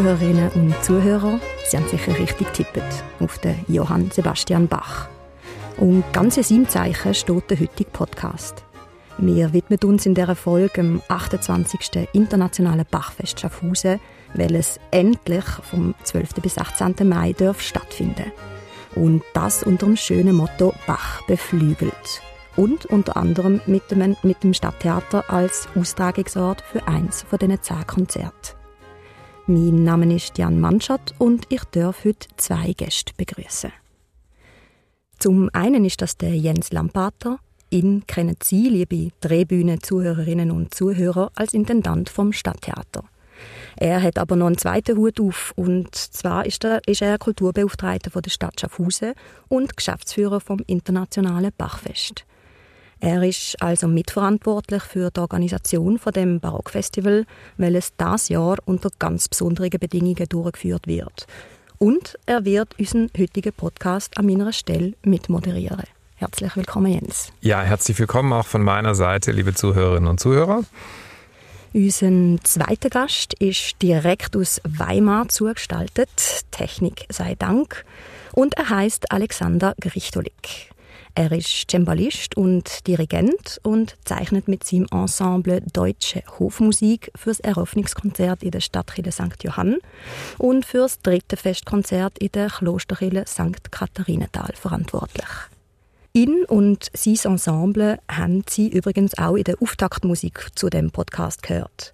Zuhörerinnen und Zuhörer, Sie haben sicher richtig tippt auf den Johann Sebastian Bach. Und ganz in seinem Zeichen steht der heutige Podcast. Wir widmen uns in dieser Folge dem 28. Internationalen Bachfest Schaffhausen, welches endlich vom 12. bis 18. Mai darf stattfinden Und das unter dem schönen Motto Bach beflügelt und unter anderem mit dem, mit dem Stadttheater als Austragungsort für eins von diesen zehn Konzerten. Mein Name ist Jan Manschat und ich darf heute zwei Gäste begrüßen. Zum einen ist das der Jens Lampater. Ihn kennen Sie, liebe Drehbühne-Zuhörerinnen und Zuhörer, als Intendant vom Stadttheater. Er hat aber noch einen zweiten Hut auf. Und zwar ist er, ist er Kulturbeauftragter der Stadt Schaffhausen und Geschäftsführer vom Internationalen Bachfest. Er ist also mitverantwortlich für die Organisation von dem Barockfestival, welches das Jahr unter ganz besonderen Bedingungen durchgeführt wird. Und er wird unseren heutigen Podcast an meiner Stelle mitmoderieren. Herzlich willkommen, Jens. Ja, herzlich willkommen auch von meiner Seite, liebe Zuhörerinnen und Zuhörer. Unser zweiter Gast ist direkt aus Weimar zugestaltet, Technik sei Dank, und er heißt Alexander Grichtolik. Er ist Cembalist und Dirigent und zeichnet mit seinem Ensemble Deutsche Hofmusik fürs Eröffnungskonzert in der Stadtkirche St. Johann und fürs dritte Festkonzert in der Klosterkirche St. Katharinenthal verantwortlich. Ihn und sein Ensemble haben Sie übrigens auch in der Auftaktmusik zu dem Podcast gehört.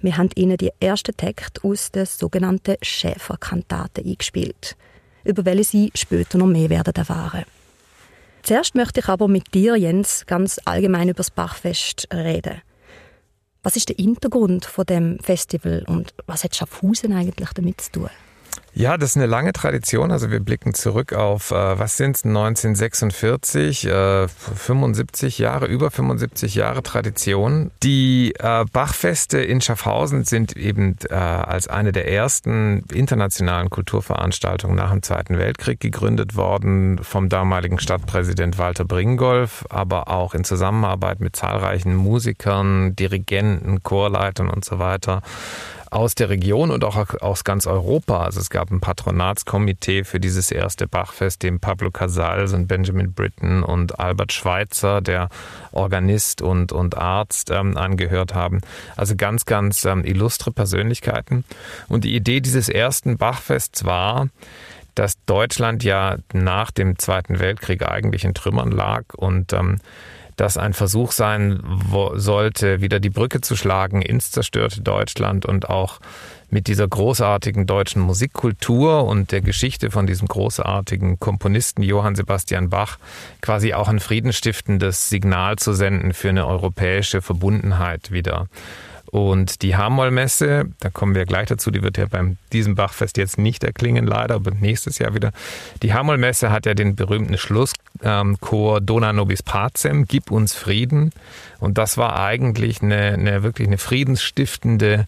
Wir haben Ihnen die ersten Texte aus der sogenannten Schäferkantate eingespielt, über welche Sie später noch mehr werden erfahren. Zuerst möchte ich aber mit dir, Jens, ganz allgemein über das Bachfest reden. Was ist der Hintergrund von dem Festival und was hat Schaffhausen eigentlich damit zu tun? Ja, das ist eine lange Tradition. Also wir blicken zurück auf, äh, was sind es, 1946, äh, 75 Jahre, über 75 Jahre Tradition. Die äh, Bachfeste in Schaffhausen sind eben äh, als eine der ersten internationalen Kulturveranstaltungen nach dem Zweiten Weltkrieg gegründet worden vom damaligen Stadtpräsident Walter Bringolf, aber auch in Zusammenarbeit mit zahlreichen Musikern, Dirigenten, Chorleitern und so weiter aus der Region und auch aus ganz Europa. Also es gab ein Patronatskomitee für dieses erste Bachfest, dem Pablo Casals und Benjamin Britten und Albert Schweitzer, der Organist und, und Arzt, ähm, angehört haben. Also ganz, ganz ähm, illustre Persönlichkeiten. Und die Idee dieses ersten Bachfests war, dass Deutschland ja nach dem Zweiten Weltkrieg eigentlich in Trümmern lag und ähm, das ein Versuch sein sollte, wieder die Brücke zu schlagen ins zerstörte Deutschland und auch mit dieser großartigen deutschen Musikkultur und der Geschichte von diesem großartigen Komponisten Johann Sebastian Bach quasi auch ein friedenstiftendes Signal zu senden für eine europäische Verbundenheit wieder. Und die Hamoll-Messe, da kommen wir gleich dazu, die wird ja beim diesem Bachfest jetzt nicht erklingen, leider, aber nächstes Jahr wieder. Die Hamoll-Messe hat ja den berühmten Schlusschor ähm, Dona Nobis Pacem, Gib uns Frieden. Und das war eigentlich eine, eine wirklich eine friedensstiftende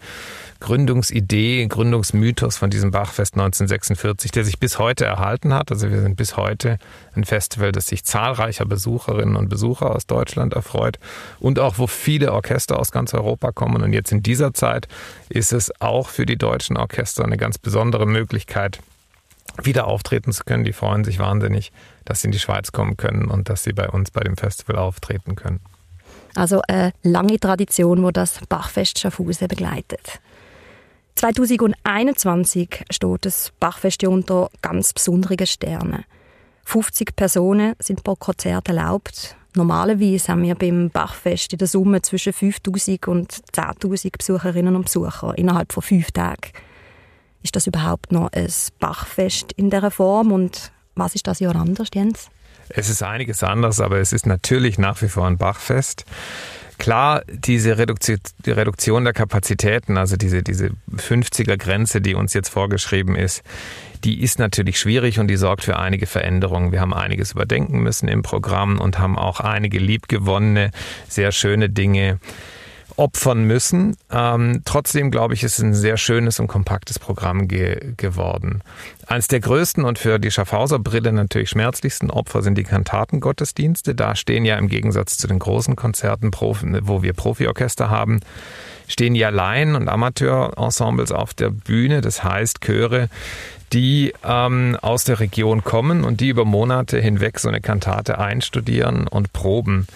Gründungsidee, Gründungsmythos von diesem Bachfest 1946, der sich bis heute erhalten hat. Also wir sind bis heute ein Festival, das sich zahlreicher Besucherinnen und Besucher aus Deutschland erfreut und auch wo viele Orchester aus ganz Europa kommen. Und jetzt in dieser Zeit ist es auch für die deutschen Orchester eine ganz besondere Möglichkeit, wieder auftreten zu können. Die freuen sich wahnsinnig, dass sie in die Schweiz kommen können und dass sie bei uns bei dem Festival auftreten können. Also eine lange Tradition, wo das Bachfest Schaffhausen begleitet. 2021 steht das Bachfest unter ganz besonderen Sternen. 50 Personen sind pro Konzert erlaubt. Normalerweise haben wir beim Bachfest in der Summe zwischen 5000 und 10.000 Besucherinnen und Besucher innerhalb von fünf Tagen. Ist das überhaupt noch ein Bachfest in dieser Form und was ist das Jahr anders, Jens? Es ist einiges anders, aber es ist natürlich nach wie vor ein Bachfest. Klar, diese Reduktion der Kapazitäten, also diese, diese 50er-Grenze, die uns jetzt vorgeschrieben ist, die ist natürlich schwierig und die sorgt für einige Veränderungen. Wir haben einiges überdenken müssen im Programm und haben auch einige liebgewonnene, sehr schöne Dinge opfern müssen. Ähm, trotzdem glaube ich, ist ein sehr schönes und kompaktes Programm ge geworden. Eines der größten und für die Schaffhauser Brille natürlich schmerzlichsten Opfer sind die Kantatengottesdienste. Da stehen ja im Gegensatz zu den großen Konzerten, wo wir Profiorchester haben, stehen ja Laien und Amateurensembles auf der Bühne. Das heißt Chöre, die ähm, aus der Region kommen und die über Monate hinweg so eine Kantate einstudieren und proben.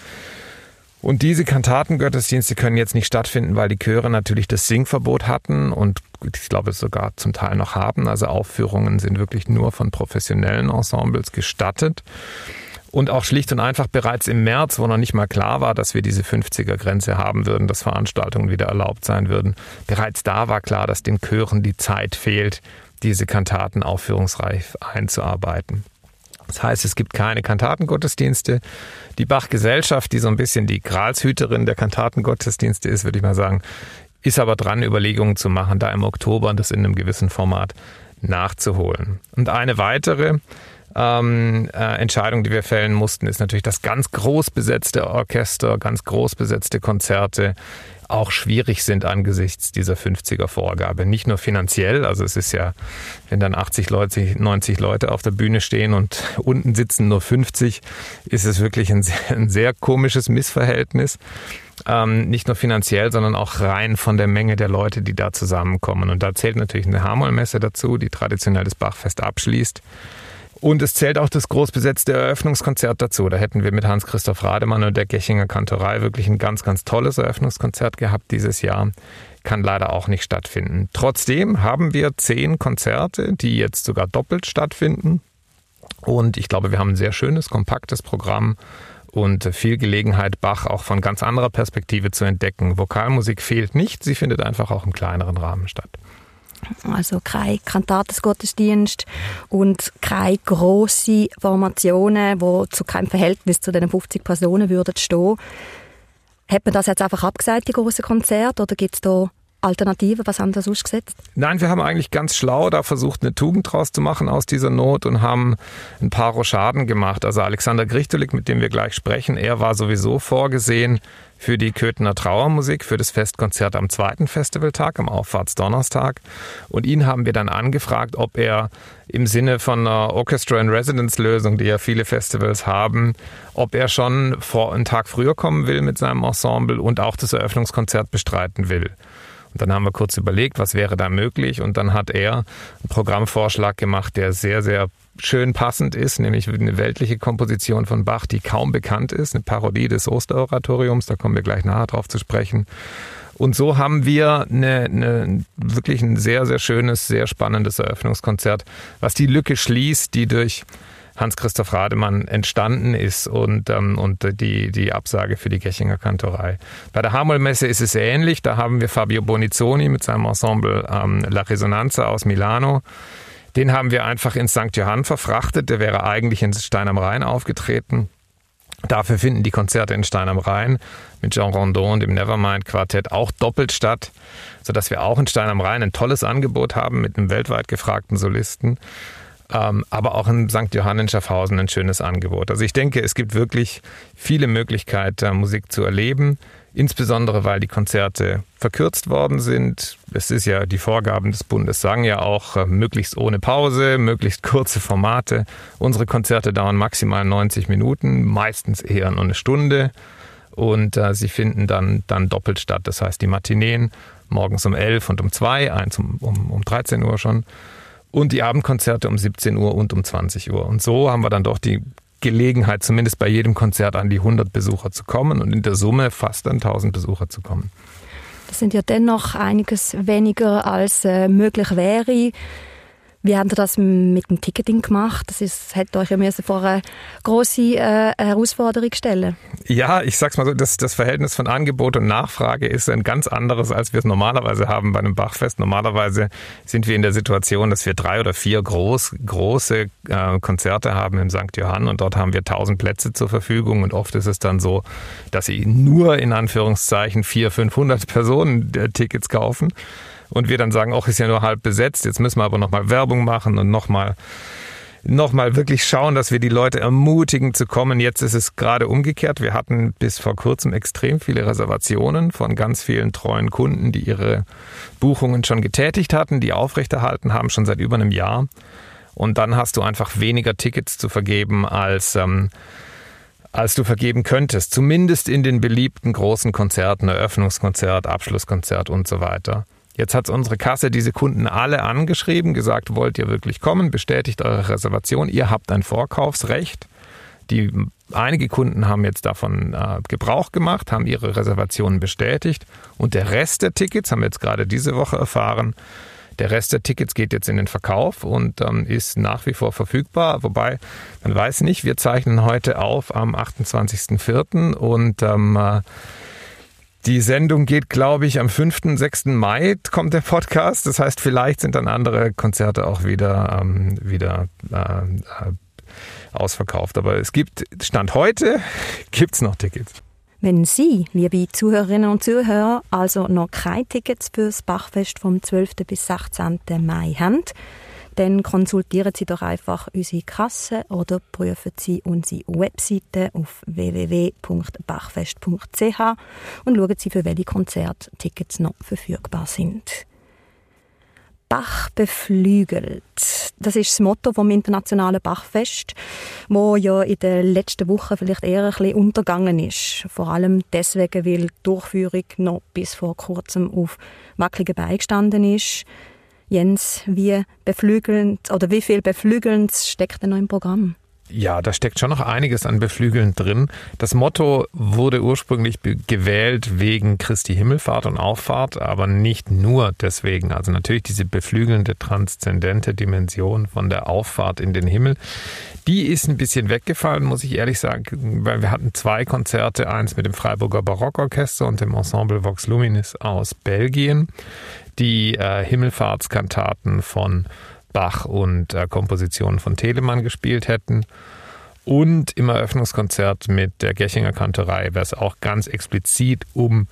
Und diese Kantatengottesdienste können jetzt nicht stattfinden, weil die Chöre natürlich das Singverbot hatten und ich glaube sogar zum Teil noch haben. Also Aufführungen sind wirklich nur von professionellen Ensembles gestattet. Und auch schlicht und einfach bereits im März, wo noch nicht mal klar war, dass wir diese 50er-Grenze haben würden, dass Veranstaltungen wieder erlaubt sein würden, bereits da war klar, dass den Chören die Zeit fehlt, diese Kantaten aufführungsreif einzuarbeiten. Das heißt, es gibt keine Kantatengottesdienste. Die Bach-Gesellschaft, die so ein bisschen die Gralshüterin der Kantatengottesdienste ist, würde ich mal sagen, ist aber dran, Überlegungen zu machen, da im Oktober das in einem gewissen Format nachzuholen. Und eine weitere ähm, äh, Entscheidung, die wir fällen mussten, ist natürlich das ganz groß besetzte Orchester, ganz groß besetzte Konzerte auch schwierig sind angesichts dieser 50er Vorgabe. Nicht nur finanziell, also es ist ja, wenn dann 80 Leute, 90 Leute auf der Bühne stehen und unten sitzen nur 50, ist es wirklich ein sehr, ein sehr komisches Missverhältnis. Ähm, nicht nur finanziell, sondern auch rein von der Menge der Leute, die da zusammenkommen. Und da zählt natürlich eine Hamollmesse dazu, die traditionell das Bachfest abschließt. Und es zählt auch das großbesetzte Eröffnungskonzert dazu. Da hätten wir mit Hans-Christoph Rademann und der Gechinger Kantorei wirklich ein ganz, ganz tolles Eröffnungskonzert gehabt dieses Jahr. Kann leider auch nicht stattfinden. Trotzdem haben wir zehn Konzerte, die jetzt sogar doppelt stattfinden. Und ich glaube, wir haben ein sehr schönes, kompaktes Programm und viel Gelegenheit, Bach auch von ganz anderer Perspektive zu entdecken. Vokalmusik fehlt nicht, sie findet einfach auch im kleineren Rahmen statt. Also kein Kantatesgottesdienst und keine grossen Formationen, die zu keinem Verhältnis zu den 50 Personen würden stehen. Hat man das jetzt einfach abgesagt, die großen Konzerte, oder gibt es da Alternative? Was haben wir ausgesetzt? Nein, wir haben eigentlich ganz schlau da versucht, eine Tugend draus zu machen aus dieser Not und haben ein paar Rochaden gemacht. Also Alexander Grichtelik, mit dem wir gleich sprechen, er war sowieso vorgesehen für die Köthener Trauermusik, für das Festkonzert am zweiten Festivaltag, am Auffahrtsdonnerstag. Und ihn haben wir dann angefragt, ob er im Sinne von einer Orchestra in Residence Lösung, die ja viele Festivals haben, ob er schon vor einen Tag früher kommen will mit seinem Ensemble und auch das Eröffnungskonzert bestreiten will. Und dann haben wir kurz überlegt, was wäre da möglich. Und dann hat er einen Programmvorschlag gemacht, der sehr, sehr schön passend ist, nämlich eine weltliche Komposition von Bach, die kaum bekannt ist, eine Parodie des Osteroratoriums, da kommen wir gleich nachher drauf zu sprechen. Und so haben wir eine, eine, wirklich ein sehr, sehr schönes, sehr spannendes Eröffnungskonzert, was die Lücke schließt, die durch Hans-Christoph Rademann entstanden ist und, ähm, und die, die Absage für die Gechinger Kantorei. Bei der Hamoll-Messe ist es ähnlich. Da haben wir Fabio Bonizzoni mit seinem Ensemble ähm, La Resonanza aus Milano den haben wir einfach ins St. Johann verfrachtet. Der wäre eigentlich in Stein am Rhein aufgetreten. Dafür finden die Konzerte in Stein am Rhein mit Jean Rondon und dem Nevermind Quartett auch doppelt statt, sodass wir auch in Stein am Rhein ein tolles Angebot haben mit einem weltweit gefragten Solisten. Ähm, aber auch in St. Johann in Schaffhausen ein schönes Angebot. Also ich denke, es gibt wirklich viele Möglichkeiten, Musik zu erleben insbesondere weil die Konzerte verkürzt worden sind. Es ist ja die Vorgaben des Bundes sagen ja auch äh, möglichst ohne Pause, möglichst kurze Formate. Unsere Konzerte dauern maximal 90 Minuten, meistens eher nur eine Stunde und äh, sie finden dann dann doppelt statt. Das heißt die Matineen morgens um 11 und um 2, eins um, um, um 13 Uhr schon und die Abendkonzerte um 17 Uhr und um 20 Uhr. Und so haben wir dann doch die Gelegenheit, zumindest bei jedem Konzert an die 100 Besucher zu kommen und in der Summe fast an 1000 Besucher zu kommen. Das sind ja dennoch einiges weniger als äh, möglich wäre. Wie habt ihr das mit dem Ticketing gemacht? Das ist, hätte euch ja vor eine große äh, Herausforderung stellen. Ja, ich sag's mal so, das, das Verhältnis von Angebot und Nachfrage ist ein ganz anderes, als wir es normalerweise haben bei einem Bachfest. Normalerweise sind wir in der Situation, dass wir drei oder vier groß, große äh, Konzerte haben im St. Johann und dort haben wir tausend Plätze zur Verfügung und oft ist es dann so, dass sie nur in Anführungszeichen vier, 500 Personen äh, Tickets kaufen und wir dann sagen, auch ist ja nur halb besetzt, jetzt müssen wir aber nochmal Werbung machen und nochmal nochmal wirklich schauen, dass wir die Leute ermutigen zu kommen. Jetzt ist es gerade umgekehrt. Wir hatten bis vor kurzem extrem viele Reservationen von ganz vielen treuen Kunden, die ihre Buchungen schon getätigt hatten, die aufrechterhalten haben, schon seit über einem Jahr. Und dann hast du einfach weniger Tickets zu vergeben als ähm, als du vergeben könntest, zumindest in den beliebten großen Konzerten, Eröffnungskonzert, Abschlusskonzert und so weiter. Jetzt hat unsere Kasse diese Kunden alle angeschrieben, gesagt, wollt ihr wirklich kommen, bestätigt eure Reservation, ihr habt ein Vorkaufsrecht. Die, einige Kunden haben jetzt davon äh, Gebrauch gemacht, haben ihre Reservationen bestätigt und der Rest der Tickets, haben wir jetzt gerade diese Woche erfahren, der Rest der Tickets geht jetzt in den Verkauf und ähm, ist nach wie vor verfügbar. Wobei, man weiß nicht, wir zeichnen heute auf am 28.04. und ähm, äh, die Sendung geht, glaube ich, am 5., 6. Mai kommt der Podcast. Das heißt, vielleicht sind dann andere Konzerte auch wieder, ähm, wieder äh, äh ausverkauft. Aber es gibt, Stand heute, gibt es noch Tickets. Wenn Sie, liebe Zuhörerinnen und Zuhörer, also noch keine Tickets für das Bachfest vom 12. bis 16. Mai haben, dann konsultieren Sie doch einfach unsere Kasse oder prüfen Sie unsere Webseite auf www.bachfest.ch und schauen Sie, für welche Konzerte Tickets noch verfügbar sind. Bach beflügelt. Das ist das Motto vom Internationalen Bachfest, wo ja in den letzten Wochen vielleicht eher ein bisschen untergegangen ist. Vor allem deswegen, weil die Durchführung noch bis vor kurzem auf wackeligen Beinen gestanden ist. Jens, wie beflügelnd oder wie viel beflügelnd steckt denn im Programm? Ja, da steckt schon noch einiges an Beflügeln drin. Das Motto wurde ursprünglich gewählt wegen Christi Himmelfahrt und Auffahrt, aber nicht nur deswegen. Also natürlich diese beflügelnde, transzendente Dimension von der Auffahrt in den Himmel, die ist ein bisschen weggefallen, muss ich ehrlich sagen, weil wir hatten zwei Konzerte, eins mit dem Freiburger Barockorchester und dem Ensemble Vox Luminis aus Belgien, die äh, Himmelfahrtskantaten von Bach und äh, Kompositionen von Telemann gespielt hätten. Und im Eröffnungskonzert mit der Gechinger Kantorei wäre es auch ganz explizit um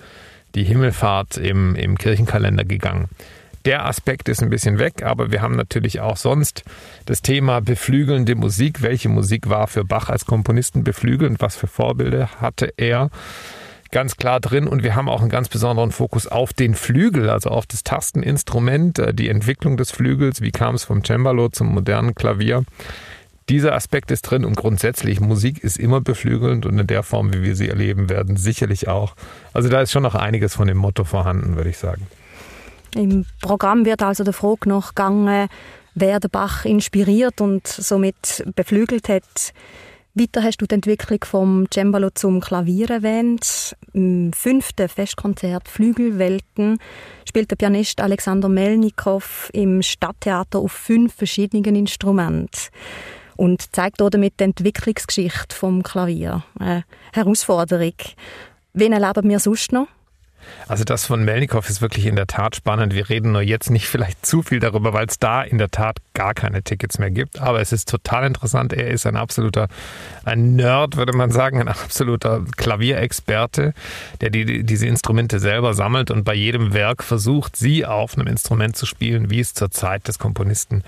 die Himmelfahrt im, im Kirchenkalender gegangen. Der Aspekt ist ein bisschen weg, aber wir haben natürlich auch sonst das Thema beflügelnde Musik. Welche Musik war für Bach als Komponisten beflügelnd? Was für Vorbilder hatte er? Ganz klar drin und wir haben auch einen ganz besonderen Fokus auf den Flügel, also auf das Tasteninstrument, äh, die Entwicklung des Flügels, wie kam es vom Cembalo zum modernen Klavier. Dieser Aspekt ist drin und grundsätzlich Musik ist immer beflügelnd und in der Form, wie wir sie erleben werden, sicherlich auch. Also da ist schon noch einiges von dem Motto vorhanden, würde ich sagen. Im Programm wird also der Frage noch gegangen, wer der Bach inspiriert und somit beflügelt hat. Weiter hast du die Entwicklung vom Cembalo zum Klavier erwähnt. Im fünften Festkonzert Flügelwelten spielt der Pianist Alexander Melnikow im Stadttheater auf fünf verschiedenen Instrumenten und zeigt damit die Entwicklungsgeschichte vom Klavier. Eine Herausforderung. Wen erleben wir sonst noch? Also das von Melnikow ist wirklich in der Tat spannend. Wir reden nur jetzt nicht vielleicht zu viel darüber, weil es da in der Tat gar keine Tickets mehr gibt. Aber es ist total interessant. Er ist ein absoluter, ein Nerd, würde man sagen, ein absoluter Klavierexperte, der die, diese Instrumente selber sammelt und bei jedem Werk versucht, sie auf einem Instrument zu spielen, wie es zur Zeit des Komponisten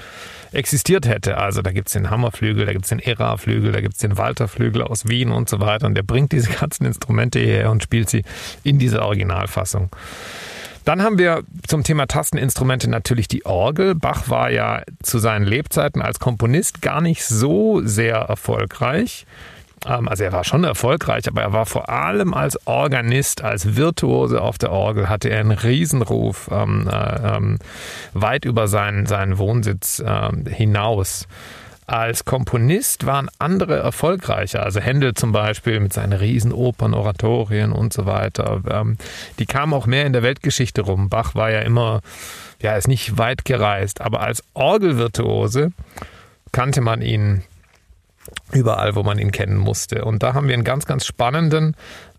existiert hätte. Also da gibt es den Hammerflügel, da gibt es den Era-Flügel, da gibt es den Walterflügel aus Wien und so weiter. Und der bringt diese ganzen Instrumente hierher und spielt sie in dieser Originalfassung. Dann haben wir zum Thema Tasteninstrumente natürlich die Orgel. Bach war ja zu seinen Lebzeiten als Komponist gar nicht so sehr erfolgreich. Ähm, also er war schon erfolgreich, aber er war vor allem als Organist, als Virtuose auf der Orgel, hatte er einen Riesenruf ähm, äh, ähm, weit über seinen, seinen Wohnsitz äh, hinaus. Als Komponist waren andere erfolgreicher, also Händel zum Beispiel mit seinen Riesenopern, Oratorien und so weiter. Ähm, die kamen auch mehr in der Weltgeschichte rum. Bach war ja immer, ja, ist nicht weit gereist, aber als Orgelvirtuose kannte man ihn überall, wo man ihn kennen musste. Und da haben wir einen ganz, ganz spannenden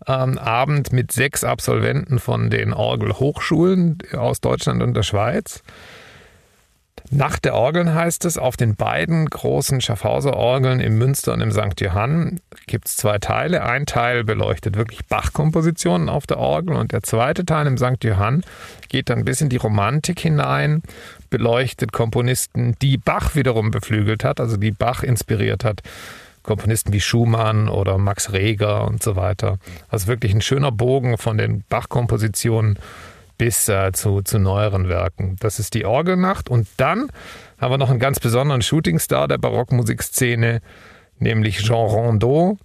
ähm, Abend mit sechs Absolventen von den Orgelhochschulen aus Deutschland und der Schweiz. Nacht der Orgeln heißt es, auf den beiden großen Schaffhauser Orgeln im Münster und im St. Johann gibt es zwei Teile. Ein Teil beleuchtet wirklich Bach-Kompositionen auf der Orgel und der zweite Teil im St. Johann geht dann bis in die Romantik hinein beleuchtet Komponisten, die Bach wiederum beflügelt hat, also die Bach inspiriert hat. Komponisten wie Schumann oder Max Reger und so weiter. Also wirklich ein schöner Bogen von den Bach-Kompositionen bis äh, zu, zu neueren Werken. Das ist die Orgelnacht. Und dann haben wir noch einen ganz besonderen Shootingstar der Barockmusikszene, nämlich Jean Rondeau.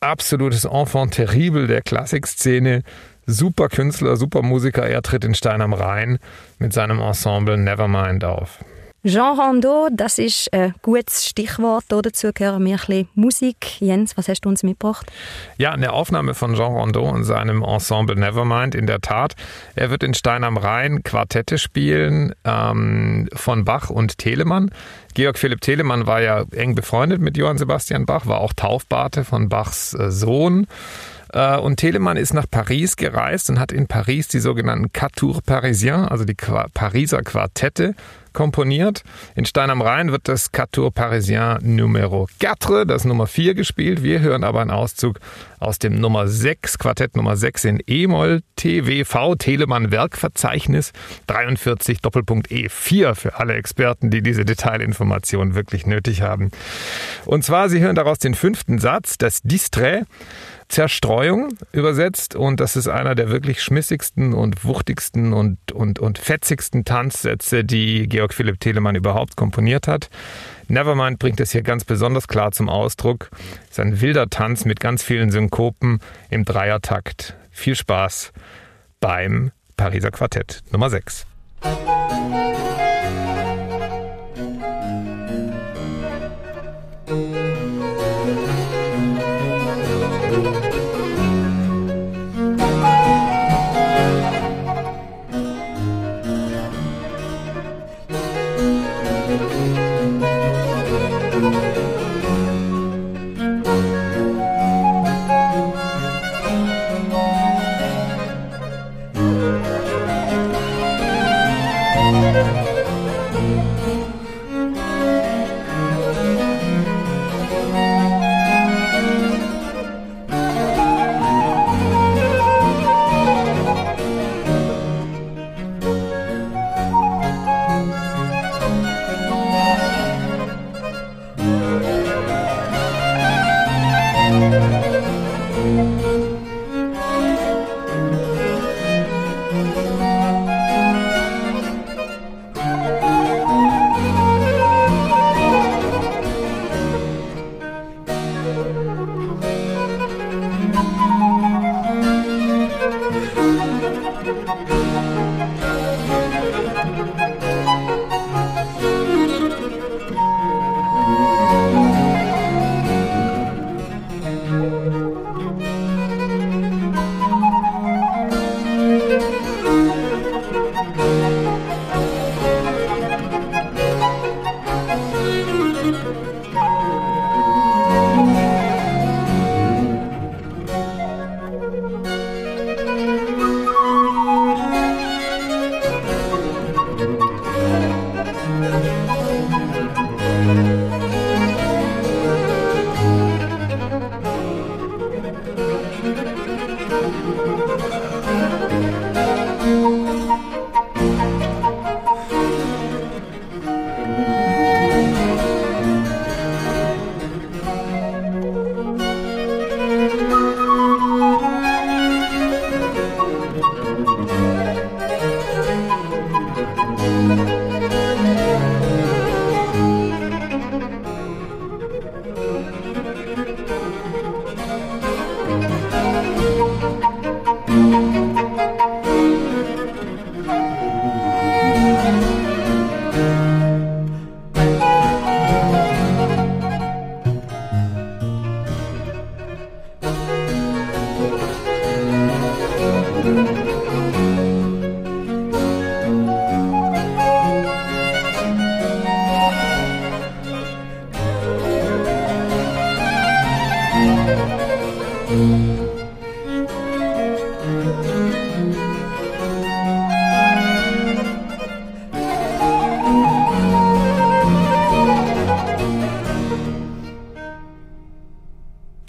Absolutes Enfant terrible der Klassikszene. Super Künstler, super Musiker. Er tritt in Stein am Rhein mit seinem Ensemble Nevermind auf. Jean Rondeau, das ist ein gutes Stichwort. Dazu gehören wir ein bisschen Musik. Jens, was hast du uns mitgebracht? Ja, eine Aufnahme von Jean Rondeau und seinem Ensemble Nevermind, in der Tat. Er wird in Stein am Rhein Quartette spielen ähm, von Bach und Telemann. Georg Philipp Telemann war ja eng befreundet mit Johann Sebastian Bach, war auch Taufpate von Bachs äh, Sohn. Äh, und Telemann ist nach Paris gereist und hat in Paris die sogenannten Quatuors Parisiens, also die Pariser Quartette, komponiert. In Stein am Rhein wird das Quatuor Parisien Numero 4, das Nummer 4 gespielt. Wir hören aber einen Auszug aus dem Nummer 6, Quartett Nummer 6 in E-Moll, TWV, Telemann Werkverzeichnis 43 Doppelpunkt E4 für alle Experten, die diese Detailinformation wirklich nötig haben. Und zwar, Sie hören daraus den fünften Satz, das Distrait. Zerstreuung übersetzt und das ist einer der wirklich schmissigsten und wuchtigsten und, und, und fetzigsten Tanzsätze, die Georg Philipp Telemann überhaupt komponiert hat. Nevermind bringt es hier ganz besonders klar zum Ausdruck. Es ist ein wilder Tanz mit ganz vielen Synkopen im Dreiertakt. Viel Spaß beim Pariser Quartett Nummer 6.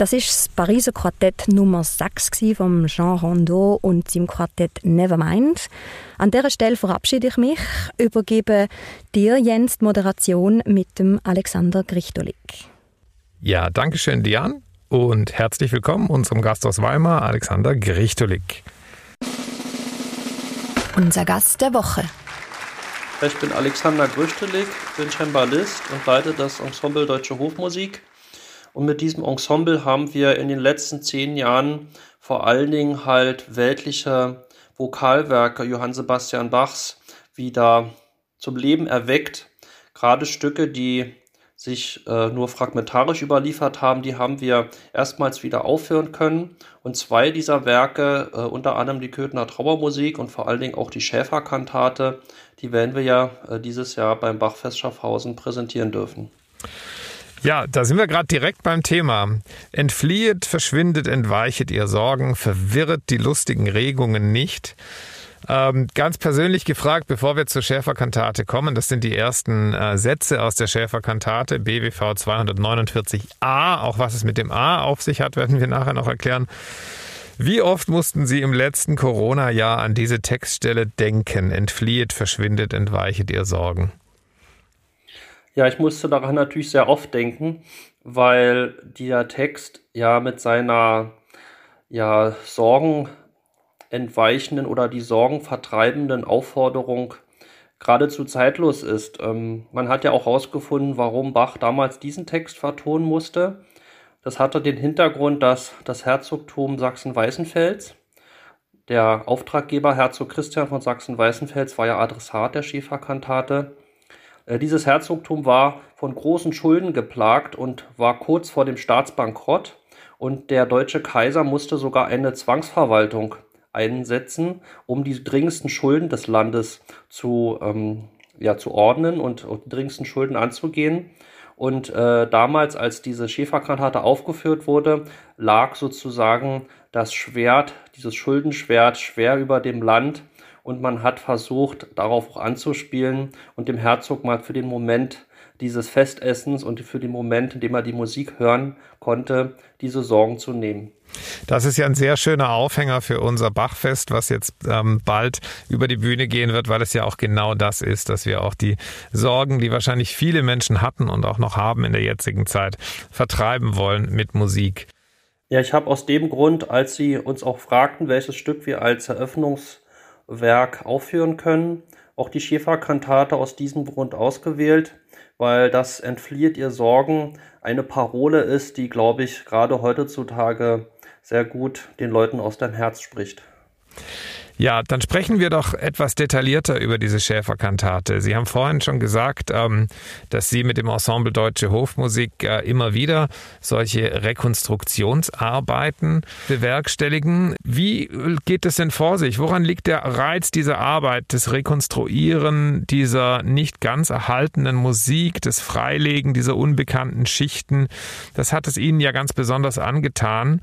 Das ist das Pariser Quartett Nummer 6 von Jean Rondeau und seinem Quartett Nevermind. An dieser Stelle verabschiede ich mich, übergebe dir, Jens, die Moderation mit dem Alexander Grichtolik. Ja, danke schön, Diane, und herzlich willkommen unserem Gast aus Weimar, Alexander Grichtolik. Unser Gast der Woche. Ich bin Alexander Grüchtelik, bin Cembalist und leite das Ensemble Deutsche Hofmusik. Und mit diesem Ensemble haben wir in den letzten zehn Jahren vor allen Dingen halt weltliche Vokalwerke Johann Sebastian Bachs wieder zum Leben erweckt. Gerade Stücke, die sich äh, nur fragmentarisch überliefert haben, die haben wir erstmals wieder aufführen können. Und zwei dieser Werke, äh, unter anderem die Köthener Trauermusik und vor allen Dingen auch die Schäferkantate, die werden wir ja äh, dieses Jahr beim Bachfest Schaffhausen präsentieren dürfen. Ja, da sind wir gerade direkt beim Thema. Entfliehet, verschwindet, entweichet ihr Sorgen, verwirret die lustigen Regungen nicht. Ähm, ganz persönlich gefragt, bevor wir zur Schäferkantate kommen, das sind die ersten äh, Sätze aus der Schäferkantate, BWV 249a. Auch was es mit dem A auf sich hat, werden wir nachher noch erklären. Wie oft mussten Sie im letzten Corona-Jahr an diese Textstelle denken? Entfliehet, verschwindet, entweichet ihr Sorgen. Ja, ich musste daran natürlich sehr oft denken, weil dieser Text ja mit seiner ja, Sorgen entweichenden oder die Sorgen vertreibenden Aufforderung geradezu zeitlos ist. Ähm, man hat ja auch herausgefunden, warum Bach damals diesen Text vertonen musste. Das hatte den Hintergrund, dass das Herzogtum Sachsen-Weißenfels, der Auftraggeber Herzog Christian von Sachsen-Weißenfels war ja Adressat der Schäferkantate, dieses Herzogtum war von großen Schulden geplagt und war kurz vor dem Staatsbankrott und der deutsche Kaiser musste sogar eine Zwangsverwaltung einsetzen, um die dringendsten Schulden des Landes zu, ähm, ja, zu ordnen und, die dringendsten Schulden anzugehen. Und äh, damals, als diese Schäferkantate aufgeführt wurde, lag sozusagen das Schwert, dieses Schuldenschwert schwer über dem Land und man hat versucht, darauf auch anzuspielen und dem Herzog mal für den Moment dieses Festessens und für den Moment, in dem er die Musik hören konnte, diese Sorgen zu nehmen. Das ist ja ein sehr schöner Aufhänger für unser Bachfest, was jetzt ähm, bald über die Bühne gehen wird, weil es ja auch genau das ist, dass wir auch die Sorgen, die wahrscheinlich viele Menschen hatten und auch noch haben in der jetzigen Zeit, vertreiben wollen mit Musik. Ja, ich habe aus dem Grund, als Sie uns auch fragten, welches Stück wir als Eröffnungs Werk aufführen können. Auch die Schäferkantate aus diesem Grund ausgewählt, weil das Entflieht ihr Sorgen eine Parole ist, die, glaube ich, gerade heutzutage sehr gut den Leuten aus dem Herz spricht. Ja, dann sprechen wir doch etwas detaillierter über diese Schäferkantate. Sie haben vorhin schon gesagt, ähm, dass Sie mit dem Ensemble Deutsche Hofmusik äh, immer wieder solche Rekonstruktionsarbeiten bewerkstelligen. Wie geht es denn vor sich? Woran liegt der Reiz dieser Arbeit, des Rekonstruieren dieser nicht ganz erhaltenen Musik, des Freilegen dieser unbekannten Schichten? Das hat es Ihnen ja ganz besonders angetan.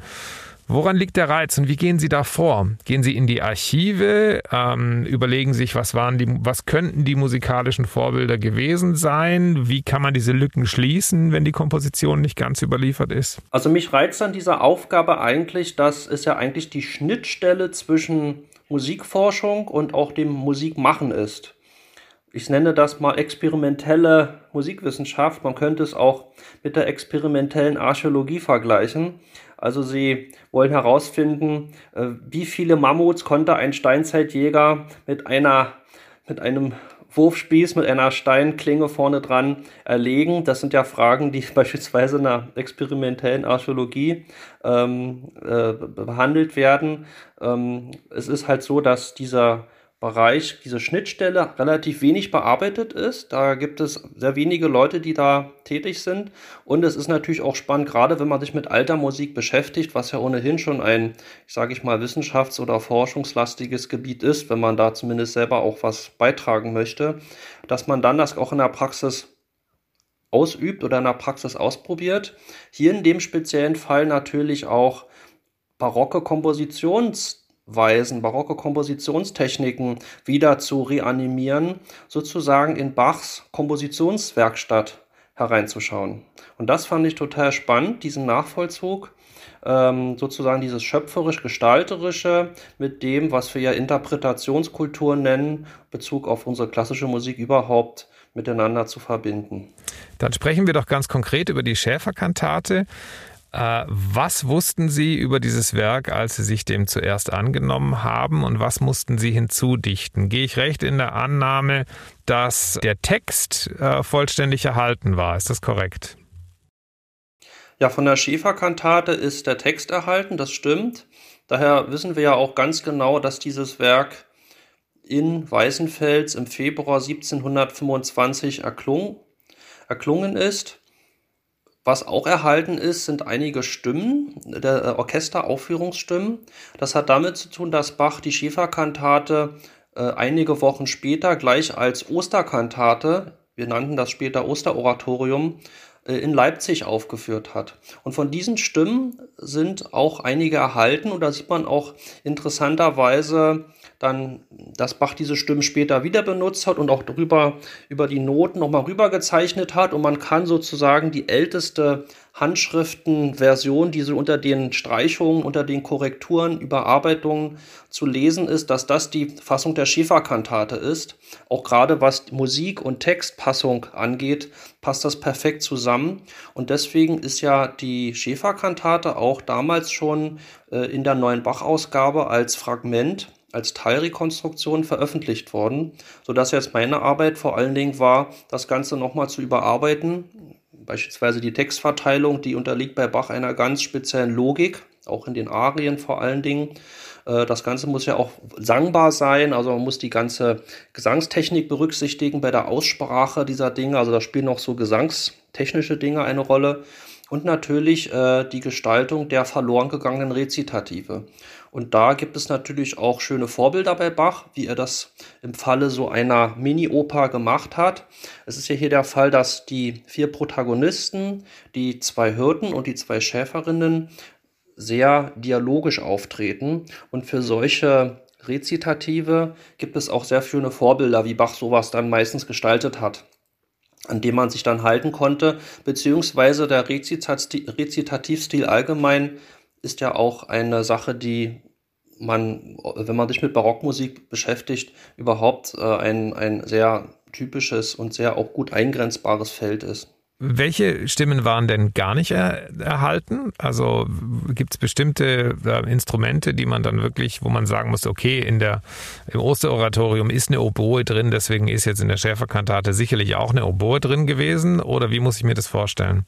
Woran liegt der Reiz und wie gehen Sie da vor? Gehen Sie in die Archive, ähm, überlegen sich, was waren die, was könnten die musikalischen Vorbilder gewesen sein? Wie kann man diese Lücken schließen, wenn die Komposition nicht ganz überliefert ist? Also mich reizt an dieser Aufgabe eigentlich, dass es ja eigentlich die Schnittstelle zwischen Musikforschung und auch dem Musikmachen ist. Ich nenne das mal experimentelle Musikwissenschaft. Man könnte es auch mit der experimentellen Archäologie vergleichen. Also sie wollen herausfinden, äh, wie viele Mammuts konnte ein Steinzeitjäger mit einer, mit einem Wurfspieß mit einer Steinklinge vorne dran erlegen. Das sind ja Fragen, die beispielsweise in der experimentellen Archäologie ähm, äh, behandelt werden. Ähm, es ist halt so, dass dieser Bereich, diese Schnittstelle relativ wenig bearbeitet ist. Da gibt es sehr wenige Leute, die da tätig sind. Und es ist natürlich auch spannend, gerade wenn man sich mit alter Musik beschäftigt, was ja ohnehin schon ein, ich sage ich mal, wissenschafts- oder forschungslastiges Gebiet ist, wenn man da zumindest selber auch was beitragen möchte, dass man dann das auch in der Praxis ausübt oder in der Praxis ausprobiert. Hier in dem speziellen Fall natürlich auch barocke Kompositions Weisen, barocke Kompositionstechniken wieder zu reanimieren, sozusagen in Bachs Kompositionswerkstatt hereinzuschauen. Und das fand ich total spannend, diesen Nachvollzug, ähm, sozusagen dieses schöpferisch-gestalterische mit dem, was wir ja Interpretationskultur nennen, Bezug auf unsere klassische Musik überhaupt miteinander zu verbinden. Dann sprechen wir doch ganz konkret über die Schäferkantate. Äh, was wussten Sie über dieses Werk, als Sie sich dem zuerst angenommen haben und was mussten Sie hinzudichten? Gehe ich recht in der Annahme, dass der Text äh, vollständig erhalten war? Ist das korrekt? Ja, von der Schäferkantate ist der Text erhalten, das stimmt. Daher wissen wir ja auch ganz genau, dass dieses Werk in Weißenfels im Februar 1725 erklung, erklungen ist. Was auch erhalten ist, sind einige Stimmen, der äh, Orchesteraufführungsstimmen. Das hat damit zu tun, dass Bach die Schäferkantate äh, einige Wochen später gleich als Osterkantate, wir nannten das später Osteroratorium, äh, in Leipzig aufgeführt hat. Und von diesen Stimmen sind auch einige erhalten und da sieht man auch interessanterweise dann, dass Bach diese Stimmen später wieder benutzt hat und auch darüber über die Noten nochmal rübergezeichnet hat und man kann sozusagen die älteste Handschriftenversion, die so unter den Streichungen, unter den Korrekturen, Überarbeitungen zu lesen ist, dass das die Fassung der Schäferkantate ist. Auch gerade was Musik und Textpassung angeht, passt das perfekt zusammen. Und deswegen ist ja die Schäferkantate auch damals schon äh, in der neuen Bach-Ausgabe als Fragment als Teilrekonstruktion veröffentlicht worden, sodass jetzt meine Arbeit vor allen Dingen war, das Ganze nochmal zu überarbeiten. Beispielsweise die Textverteilung, die unterliegt bei Bach einer ganz speziellen Logik, auch in den Arien vor allen Dingen. Äh, das Ganze muss ja auch sangbar sein, also man muss die ganze Gesangstechnik berücksichtigen bei der Aussprache dieser Dinge. Also da spielen auch so gesangstechnische Dinge eine Rolle. Und natürlich äh, die Gestaltung der verloren gegangenen Rezitative. Und da gibt es natürlich auch schöne Vorbilder bei Bach, wie er das im Falle so einer Mini-Oper gemacht hat. Es ist ja hier der Fall, dass die vier Protagonisten, die zwei Hirten und die zwei Schäferinnen, sehr dialogisch auftreten. Und für solche Rezitative gibt es auch sehr schöne Vorbilder, wie Bach sowas dann meistens gestaltet hat an dem man sich dann halten konnte, beziehungsweise der Rezitativstil allgemein ist ja auch eine Sache, die man, wenn man sich mit Barockmusik beschäftigt, überhaupt äh, ein, ein sehr typisches und sehr auch gut eingrenzbares Feld ist. Welche Stimmen waren denn gar nicht er, erhalten? Also gibt es bestimmte äh, Instrumente, die man dann wirklich, wo man sagen muss, okay, in der, im Osteroratorium ist eine Oboe drin, deswegen ist jetzt in der Schäferkantate sicherlich auch eine Oboe drin gewesen? Oder wie muss ich mir das vorstellen?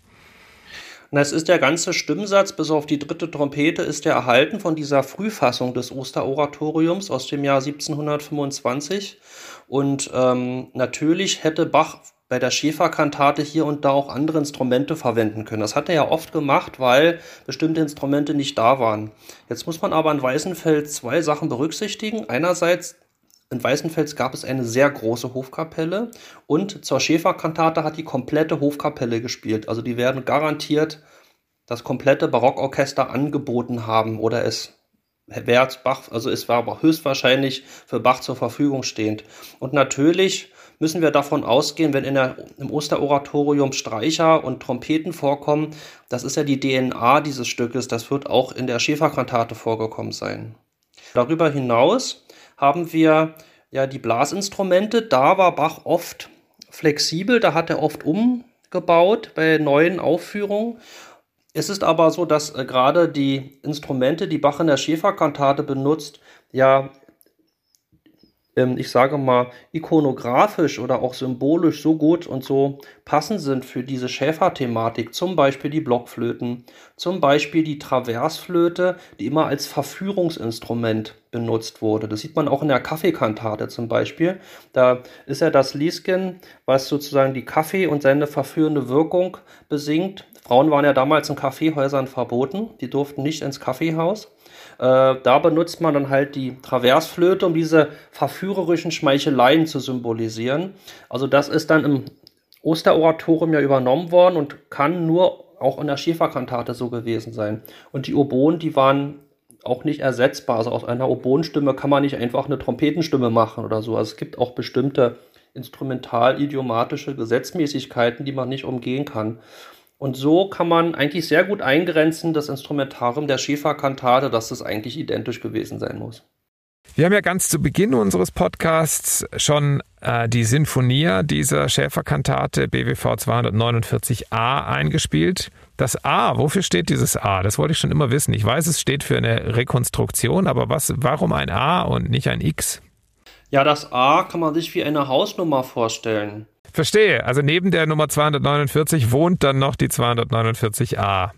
Und es ist der ganze Stimmsatz, bis auf die dritte Trompete, ist der erhalten von dieser Frühfassung des Osteroratoriums aus dem Jahr 1725. Und ähm, natürlich hätte Bach bei der Schäferkantate hier und da auch andere Instrumente verwenden können. Das hat er ja oft gemacht, weil bestimmte Instrumente nicht da waren. Jetzt muss man aber in Weißenfeld zwei Sachen berücksichtigen. Einerseits in Weißenfels gab es eine sehr große Hofkapelle und zur Schäferkantate hat die komplette Hofkapelle gespielt. Also die werden garantiert das komplette Barockorchester angeboten haben oder es Wert Bach, also es war aber höchstwahrscheinlich für Bach zur Verfügung stehend. Und natürlich müssen wir davon ausgehen, wenn in der, im Osteroratorium Streicher und Trompeten vorkommen, das ist ja die DNA dieses Stückes, das wird auch in der Schäferkantate vorgekommen sein. Darüber hinaus haben wir ja die Blasinstrumente. Da war Bach oft flexibel, da hat er oft umgebaut bei neuen Aufführungen. Es ist aber so, dass äh, gerade die Instrumente, die Bach in der Schäferkantate benutzt, ja ich sage mal, ikonografisch oder auch symbolisch so gut und so passend sind für diese Schäferthematik. Zum Beispiel die Blockflöten, zum Beispiel die Traversflöte, die immer als Verführungsinstrument benutzt wurde. Das sieht man auch in der Kaffeekantate zum Beispiel. Da ist ja das Liesken, was sozusagen die Kaffee und seine verführende Wirkung besingt. Frauen waren ja damals in Kaffeehäusern verboten, die durften nicht ins Kaffeehaus. Äh, da benutzt man dann halt die Traversflöte, um diese verführerischen Schmeicheleien zu symbolisieren. Also das ist dann im Osteroratorium ja übernommen worden und kann nur auch in der Schäferkantate so gewesen sein. Und die Oboen, die waren auch nicht ersetzbar. Also aus einer Oboenstimme kann man nicht einfach eine Trompetenstimme machen oder so. Also es gibt auch bestimmte instrumental-idiomatische Gesetzmäßigkeiten, die man nicht umgehen kann. Und so kann man eigentlich sehr gut eingrenzen, das Instrumentarium der Schäferkantate, dass es eigentlich identisch gewesen sein muss. Wir haben ja ganz zu Beginn unseres Podcasts schon äh, die Sinfonie dieser Schäferkantate BWV 249a eingespielt. Das A, wofür steht dieses A? Das wollte ich schon immer wissen. Ich weiß, es steht für eine Rekonstruktion, aber was, warum ein A und nicht ein X? Ja, das A kann man sich wie eine Hausnummer vorstellen. Verstehe. Also neben der Nummer 249 wohnt dann noch die 249a.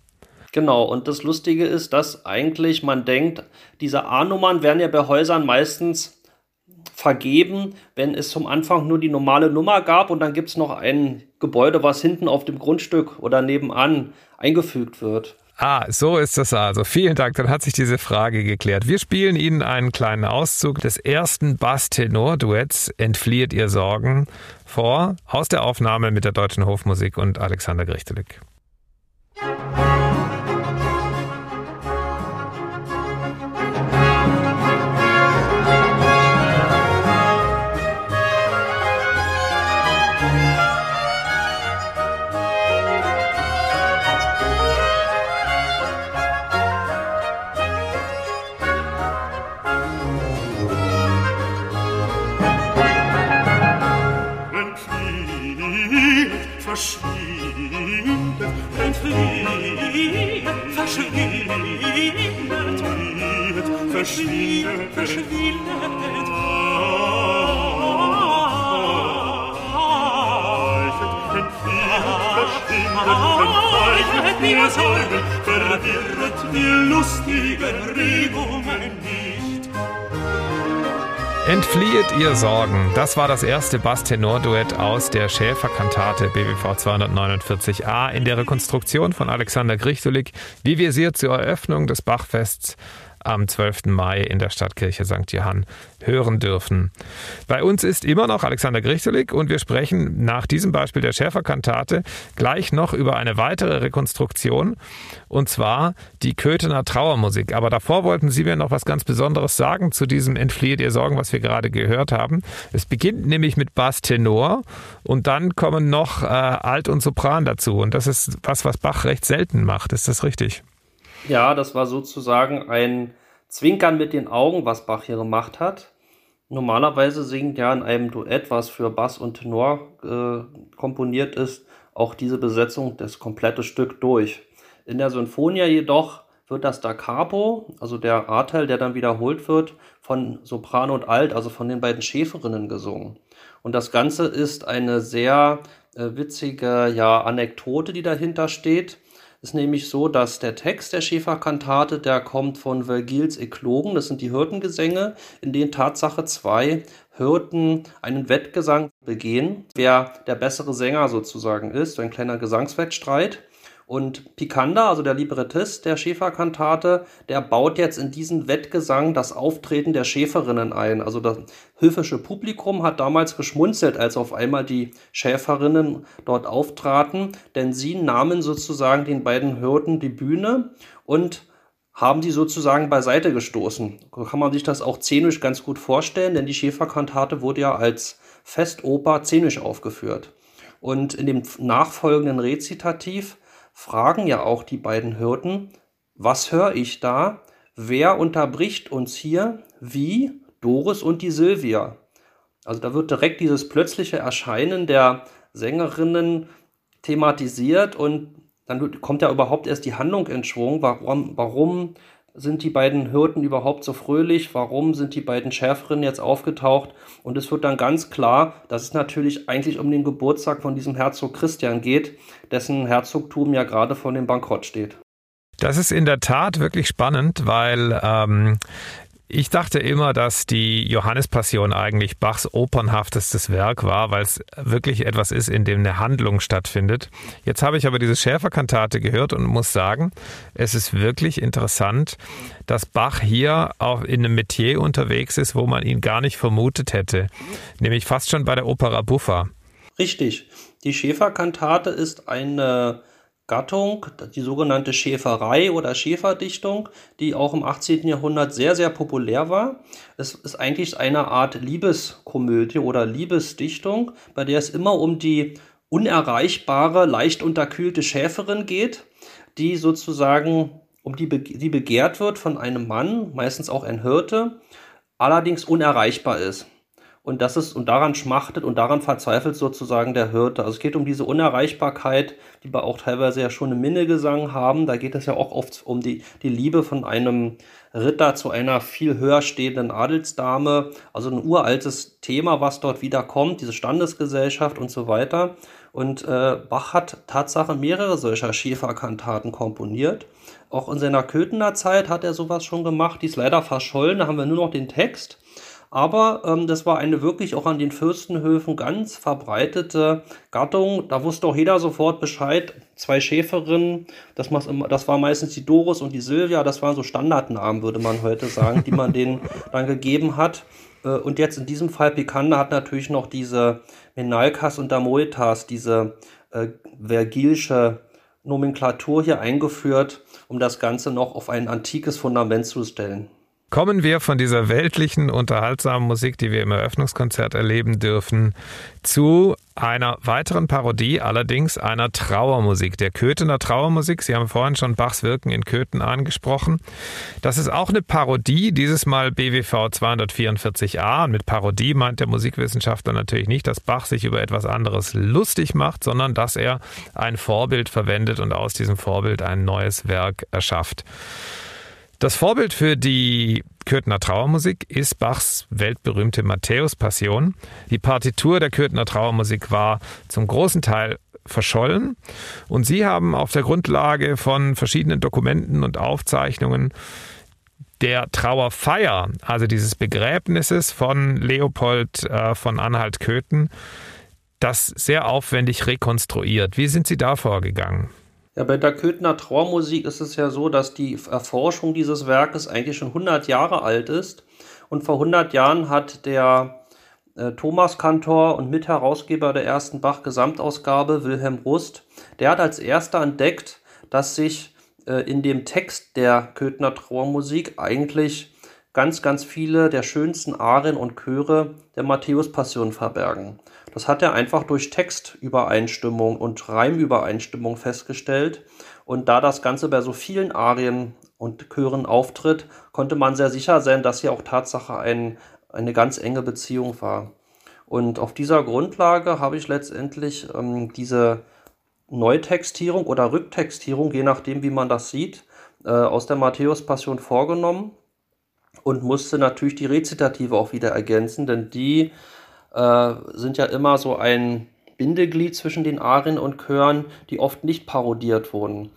Genau, und das Lustige ist, dass eigentlich man denkt, diese A-Nummern werden ja bei Häusern meistens vergeben, wenn es zum Anfang nur die normale Nummer gab und dann gibt es noch ein Gebäude, was hinten auf dem Grundstück oder nebenan eingefügt wird. Ah, so ist das also. Vielen Dank, dann hat sich diese Frage geklärt. Wir spielen Ihnen einen kleinen Auszug des ersten Bass-Tenor-Duetts Entflieht ihr Sorgen vor, aus der Aufnahme mit der Deutschen Hofmusik und Alexander Grichtelig. Verschwindet, verschwindet. Entweicht mir Sorgen, verwirret mir lustigen Regungen nicht. Entfliehet ihr Sorgen. Das war das erste Bass-Tenor-Duett aus der Schäferkantate BWV 249a in der Rekonstruktion von Alexander Grichtulik, wie wir sie zur Eröffnung des Bachfests am 12. Mai in der Stadtkirche St. Johann hören dürfen. Bei uns ist immer noch Alexander Grichtelik und wir sprechen nach diesem Beispiel der Schäferkantate gleich noch über eine weitere Rekonstruktion und zwar die Köthener Trauermusik. Aber davor wollten Sie mir noch was ganz Besonderes sagen zu diesem Entflieht ihr Sorgen, was wir gerade gehört haben. Es beginnt nämlich mit Bass Tenor und dann kommen noch äh, Alt und Sopran dazu und das ist was, was Bach recht selten macht. Ist das richtig? Ja, das war sozusagen ein Zwinkern mit den Augen, was Bach hier gemacht hat. Normalerweise singt ja in einem Duett, was für Bass und Tenor äh, komponiert ist, auch diese Besetzung das komplette Stück durch. In der Sinfonia jedoch wird das Da Capo, also der A-Teil, der dann wiederholt wird, von Sopran und Alt, also von den beiden Schäferinnen gesungen. Und das Ganze ist eine sehr äh, witzige ja, Anekdote, die dahinter steht ist nämlich so, dass der Text der Schäferkantate, der kommt von Vergils Eklogen, das sind die Hirtengesänge, in denen Tatsache zwei Hirten einen Wettgesang begehen, wer der bessere Sänger sozusagen ist, ein kleiner Gesangswettstreit. Und Picander, also der Librettist der Schäferkantate, der baut jetzt in diesen Wettgesang das Auftreten der Schäferinnen ein. Also das höfische Publikum hat damals geschmunzelt, als auf einmal die Schäferinnen dort auftraten, denn sie nahmen sozusagen den beiden Hürden die Bühne und haben die sozusagen beiseite gestoßen. So kann man sich das auch szenisch ganz gut vorstellen, denn die Schäferkantate wurde ja als Festoper szenisch aufgeführt. Und in dem nachfolgenden Rezitativ fragen ja auch die beiden Hirten, was höre ich da? Wer unterbricht uns hier? Wie? Doris und die Silvia. Also da wird direkt dieses plötzliche Erscheinen der Sängerinnen thematisiert und dann kommt ja überhaupt erst die Handlung in Schwung. Warum, warum sind die beiden Hirten überhaupt so fröhlich? Warum sind die beiden Schäferinnen jetzt aufgetaucht? Und es wird dann ganz klar, dass es natürlich eigentlich um den Geburtstag von diesem Herzog Christian geht, dessen Herzogtum ja gerade vor dem Bankrott steht. Das ist in der Tat wirklich spannend, weil ähm, ich dachte immer, dass die Johannespassion eigentlich Bachs opernhaftestes Werk war, weil es wirklich etwas ist, in dem eine Handlung stattfindet. Jetzt habe ich aber diese Schäferkantate gehört und muss sagen, es ist wirklich interessant, dass Bach hier auch in einem Metier unterwegs ist, wo man ihn gar nicht vermutet hätte, nämlich fast schon bei der Opera Buffa. Richtig. Die Schäferkantate ist eine Gattung, die sogenannte Schäferei oder Schäferdichtung, die auch im 18. Jahrhundert sehr, sehr populär war. Es ist eigentlich eine Art Liebeskomödie oder Liebesdichtung, bei der es immer um die unerreichbare, leicht unterkühlte Schäferin geht, die sozusagen um die, die begehrt wird von einem Mann, meistens auch ein Hirte, allerdings unerreichbar ist. Und das ist, und daran schmachtet und daran verzweifelt sozusagen der Hirte. Also es geht um diese Unerreichbarkeit, die wir auch teilweise ja schon im Minnegesang haben. Da geht es ja auch oft um die, die Liebe von einem Ritter zu einer viel höher stehenden Adelsdame. Also ein uraltes Thema, was dort wieder kommt, diese Standesgesellschaft und so weiter. Und äh, Bach hat Tatsache mehrere solcher Schäferkantaten komponiert. Auch in seiner Köthener Zeit hat er sowas schon gemacht. Die ist leider verschollen, da haben wir nur noch den Text. Aber ähm, das war eine wirklich auch an den Fürstenhöfen ganz verbreitete Gattung. Da wusste auch jeder sofort Bescheid. Zwei Schäferinnen, das, das war meistens die Doris und die Silvia. Das waren so Standardnamen, würde man heute sagen, die man denen dann gegeben hat. Äh, und jetzt in diesem Fall Picander hat natürlich noch diese Menalkas und Damoetas, diese äh, vergilsche Nomenklatur hier eingeführt, um das Ganze noch auf ein antikes Fundament zu stellen. Kommen wir von dieser weltlichen, unterhaltsamen Musik, die wir im Eröffnungskonzert erleben dürfen, zu einer weiteren Parodie, allerdings einer Trauermusik, der Köthener Trauermusik. Sie haben vorhin schon Bachs Wirken in Köthen angesprochen. Das ist auch eine Parodie, dieses Mal BWV 244a. Und mit Parodie meint der Musikwissenschaftler natürlich nicht, dass Bach sich über etwas anderes lustig macht, sondern dass er ein Vorbild verwendet und aus diesem Vorbild ein neues Werk erschafft. Das Vorbild für die Kürtner Trauermusik ist Bachs weltberühmte Matthäus-Passion. Die Partitur der Kürtner Trauermusik war zum großen Teil verschollen und sie haben auf der Grundlage von verschiedenen Dokumenten und Aufzeichnungen der Trauerfeier, also dieses Begräbnisses von Leopold äh, von Anhalt-Köthen, das sehr aufwendig rekonstruiert. Wie sind Sie da vorgegangen? Ja, bei der Köthner Trauermusik ist es ja so, dass die Erforschung dieses Werkes eigentlich schon 100 Jahre alt ist. Und vor 100 Jahren hat der äh, Thomas Kantor und Mitherausgeber der ersten Bach-Gesamtausgabe, Wilhelm Rust, der hat als erster entdeckt, dass sich äh, in dem Text der Köthner Trauermusik eigentlich ganz, ganz viele der schönsten Arien und Chöre der Matthäus-Passion verbergen. Das hat er einfach durch Textübereinstimmung und Reimübereinstimmung festgestellt. Und da das Ganze bei so vielen Arien und Chören auftritt, konnte man sehr sicher sein, dass hier auch Tatsache ein, eine ganz enge Beziehung war. Und auf dieser Grundlage habe ich letztendlich ähm, diese Neutextierung oder Rücktextierung, je nachdem, wie man das sieht, äh, aus der Matthäus-Passion vorgenommen und musste natürlich die Rezitative auch wieder ergänzen, denn die äh, sind ja immer so ein Bindeglied zwischen den Arien und Chören, die oft nicht parodiert wurden.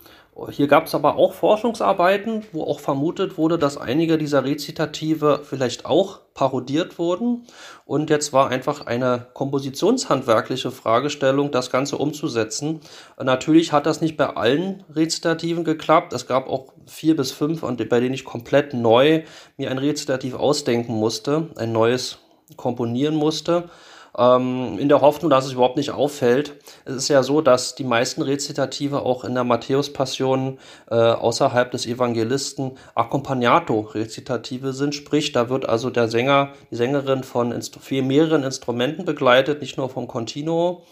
Hier gab es aber auch Forschungsarbeiten, wo auch vermutet wurde, dass einige dieser Rezitative vielleicht auch parodiert wurden. Und jetzt war einfach eine kompositionshandwerkliche Fragestellung, das Ganze umzusetzen. Natürlich hat das nicht bei allen Rezitativen geklappt. Es gab auch vier bis fünf, bei denen ich komplett neu mir ein Rezitativ ausdenken musste, ein neues komponieren musste, ähm, in der Hoffnung, dass es überhaupt nicht auffällt. Es ist ja so, dass die meisten Rezitative auch in der Matthäus-Passion äh, außerhalb des Evangelisten Accompagnato-Rezitative sind, sprich, da wird also der Sänger, die Sängerin von Instru mehreren Instrumenten begleitet, nicht nur vom Continuo.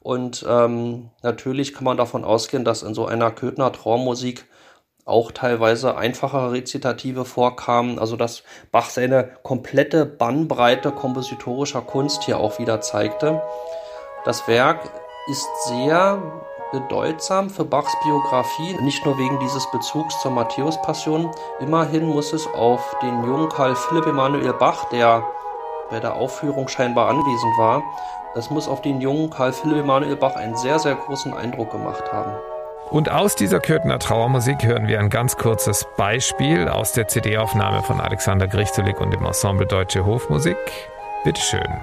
Und ähm, natürlich kann man davon ausgehen, dass in so einer Köthner Traummusik auch teilweise einfachere Rezitative vorkamen, also dass Bach seine komplette Bannbreite kompositorischer Kunst hier auch wieder zeigte. Das Werk ist sehr bedeutsam für Bachs Biografie, nicht nur wegen dieses Bezugs zur Matthäus-Passion. Immerhin muss es auf den jungen Karl Philipp Emanuel Bach, der bei der Aufführung scheinbar anwesend war, es muss auf den jungen Karl Philipp Emanuel Bach einen sehr, sehr großen Eindruck gemacht haben. Und aus dieser Köthener Trauermusik hören wir ein ganz kurzes Beispiel aus der CD-Aufnahme von Alexander Grichtulik und dem Ensemble Deutsche Hofmusik. Bitteschön.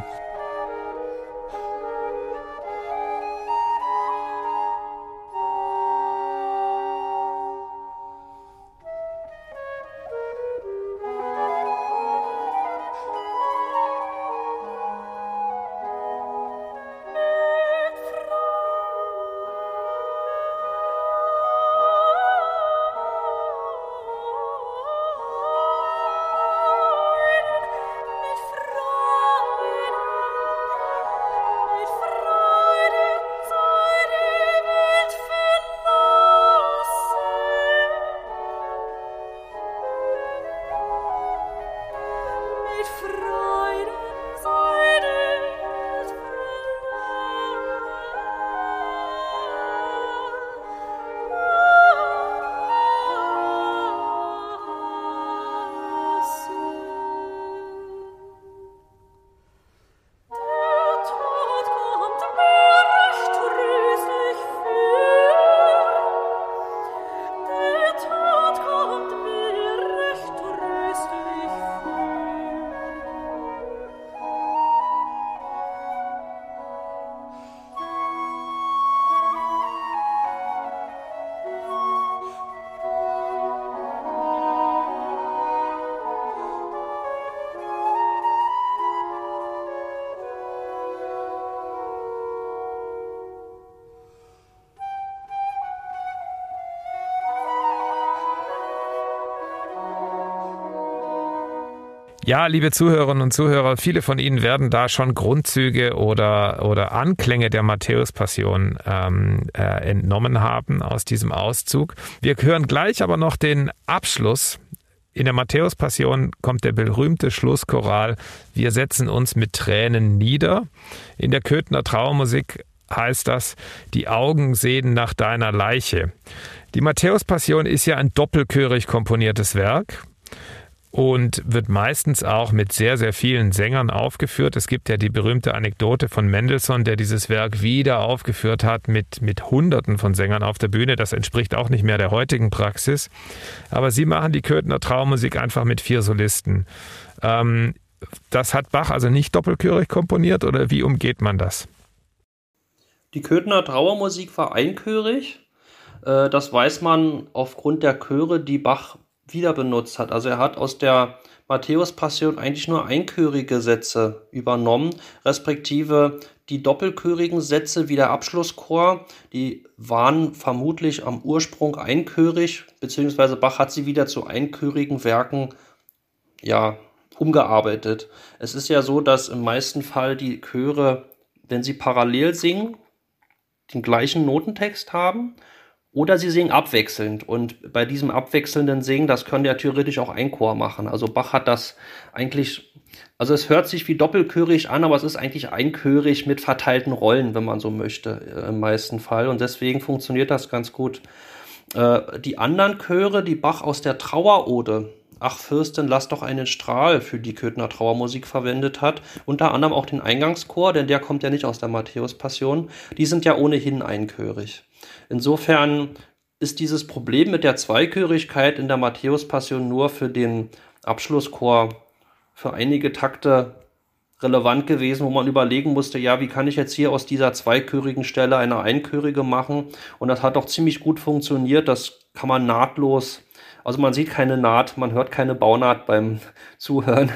Ja, liebe Zuhörerinnen und Zuhörer, viele von Ihnen werden da schon Grundzüge oder, oder Anklänge der Matthäus-Passion ähm, äh, entnommen haben aus diesem Auszug. Wir hören gleich aber noch den Abschluss. In der Matthäus-Passion kommt der berühmte Schlusschoral Wir setzen uns mit Tränen nieder. In der Köthner Trauermusik heißt das Die Augen sehen nach deiner Leiche. Die Matthäus-Passion ist ja ein doppelchörig komponiertes Werk und wird meistens auch mit sehr, sehr vielen Sängern aufgeführt. Es gibt ja die berühmte Anekdote von Mendelssohn, der dieses Werk wieder aufgeführt hat mit, mit Hunderten von Sängern auf der Bühne. Das entspricht auch nicht mehr der heutigen Praxis. Aber sie machen die Köthner Traummusik einfach mit vier Solisten. Ähm, das hat Bach also nicht doppelchörig komponiert oder wie umgeht man das? Die Köthner Trauermusik war einchörig. Äh, das weiß man aufgrund der Chöre, die Bach wieder benutzt hat. Also er hat aus der Matthäus-Passion eigentlich nur einchörige Sätze übernommen, respektive die doppelchörigen Sätze wie der Abschlusschor, die waren vermutlich am Ursprung einchörig, beziehungsweise Bach hat sie wieder zu einchörigen Werken ja, umgearbeitet. Es ist ja so, dass im meisten Fall die Chöre, wenn sie parallel singen, den gleichen Notentext haben oder sie singen abwechselnd. Und bei diesem abwechselnden Singen, das können ja theoretisch auch ein Chor machen. Also Bach hat das eigentlich, also es hört sich wie doppelchörig an, aber es ist eigentlich einchörig mit verteilten Rollen, wenn man so möchte, äh, im meisten Fall. Und deswegen funktioniert das ganz gut. Äh, die anderen Chöre, die Bach aus der Trauerode, Ach Fürstin, lass doch einen Strahl für die Köthner Trauermusik verwendet hat. Unter anderem auch den Eingangschor, denn der kommt ja nicht aus der Matthäus-Passion. Die sind ja ohnehin einchörig. Insofern ist dieses Problem mit der Zweikörigkeit in der Matthäus-Passion nur für den Abschlusschor für einige Takte relevant gewesen, wo man überlegen musste, ja, wie kann ich jetzt hier aus dieser zweichörigen Stelle eine einchörige machen? Und das hat doch ziemlich gut funktioniert. Das kann man nahtlos, also man sieht keine Naht, man hört keine Baunaht beim Zuhören.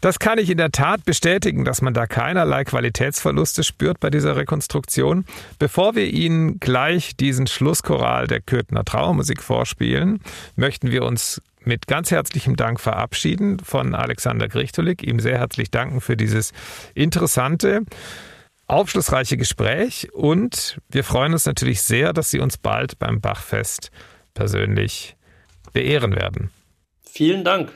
Das kann ich in der Tat bestätigen, dass man da keinerlei Qualitätsverluste spürt bei dieser Rekonstruktion. Bevor wir Ihnen gleich diesen Schlusschoral der Köthner Trauermusik vorspielen, möchten wir uns mit ganz herzlichem Dank verabschieden von Alexander Grichtolik, ihm sehr herzlich danken für dieses interessante, aufschlussreiche Gespräch und wir freuen uns natürlich sehr, dass Sie uns bald beim Bachfest persönlich beehren werden. Vielen Dank.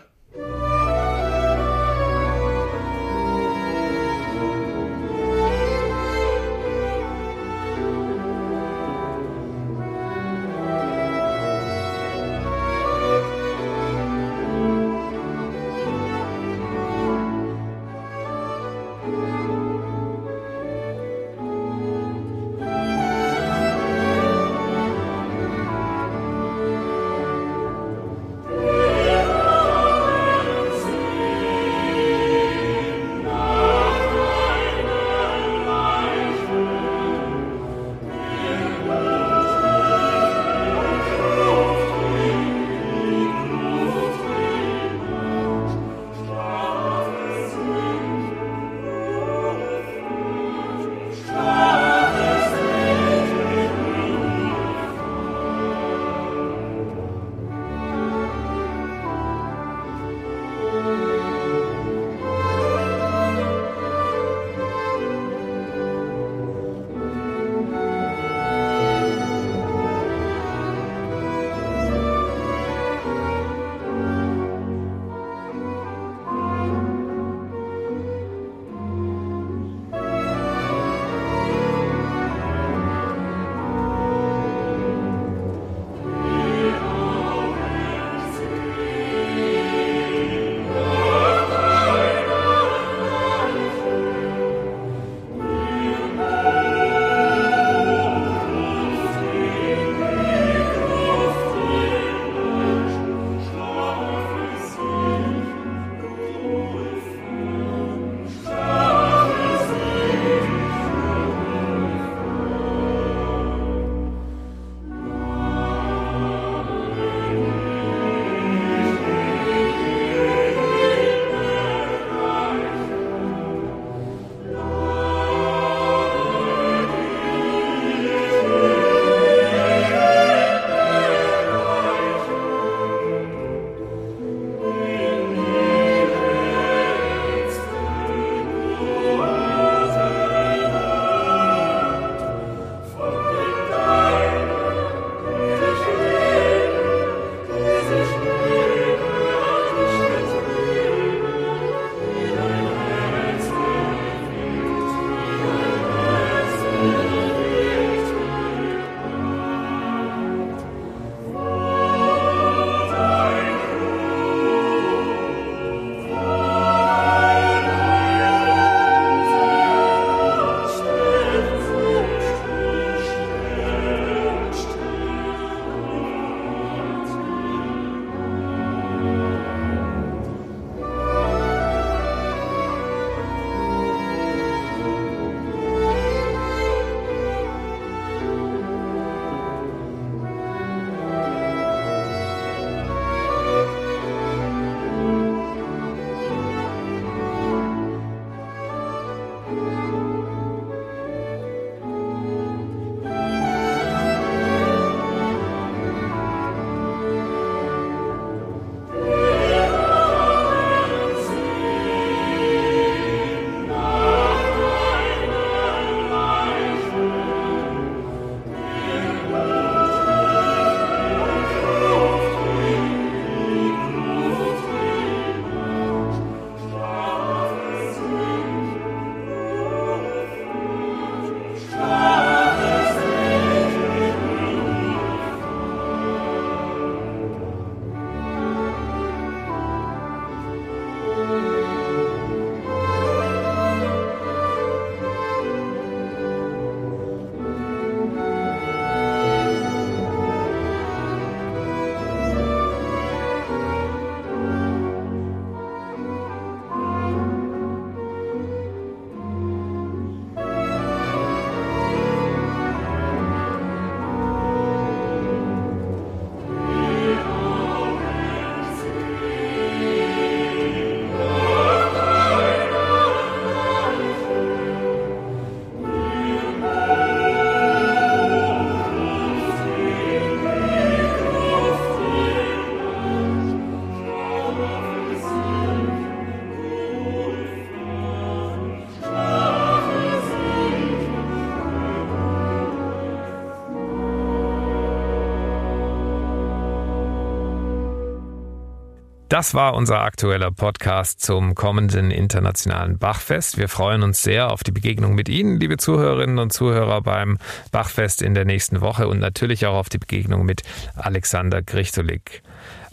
Das war unser aktueller Podcast zum kommenden internationalen Bachfest. Wir freuen uns sehr auf die Begegnung mit Ihnen, liebe Zuhörerinnen und Zuhörer, beim Bachfest in der nächsten Woche und natürlich auch auf die Begegnung mit Alexander Grichtulik.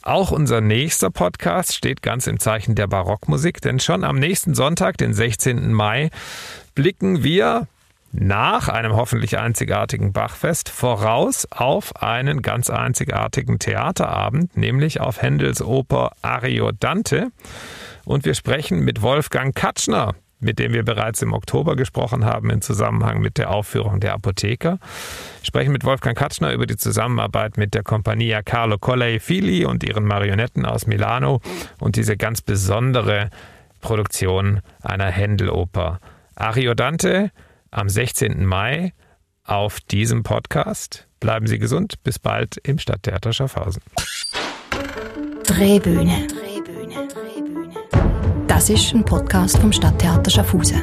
Auch unser nächster Podcast steht ganz im Zeichen der Barockmusik, denn schon am nächsten Sonntag, den 16. Mai, blicken wir nach einem hoffentlich einzigartigen Bachfest voraus auf einen ganz einzigartigen Theaterabend, nämlich auf Händels Oper Ariodante. Und wir sprechen mit Wolfgang Katschner, mit dem wir bereits im Oktober gesprochen haben im Zusammenhang mit der Aufführung der Apotheker. Wir sprechen mit Wolfgang Katschner über die Zusammenarbeit mit der Compagnia Carlo Collei Fili und ihren Marionetten aus Milano und diese ganz besondere Produktion einer Händeloper. Ariodante am 16. Mai auf diesem Podcast. Bleiben Sie gesund. Bis bald im Stadttheater Schaffhausen. Drehbühne. Das ist ein Podcast vom Stadttheater Schaffhausen.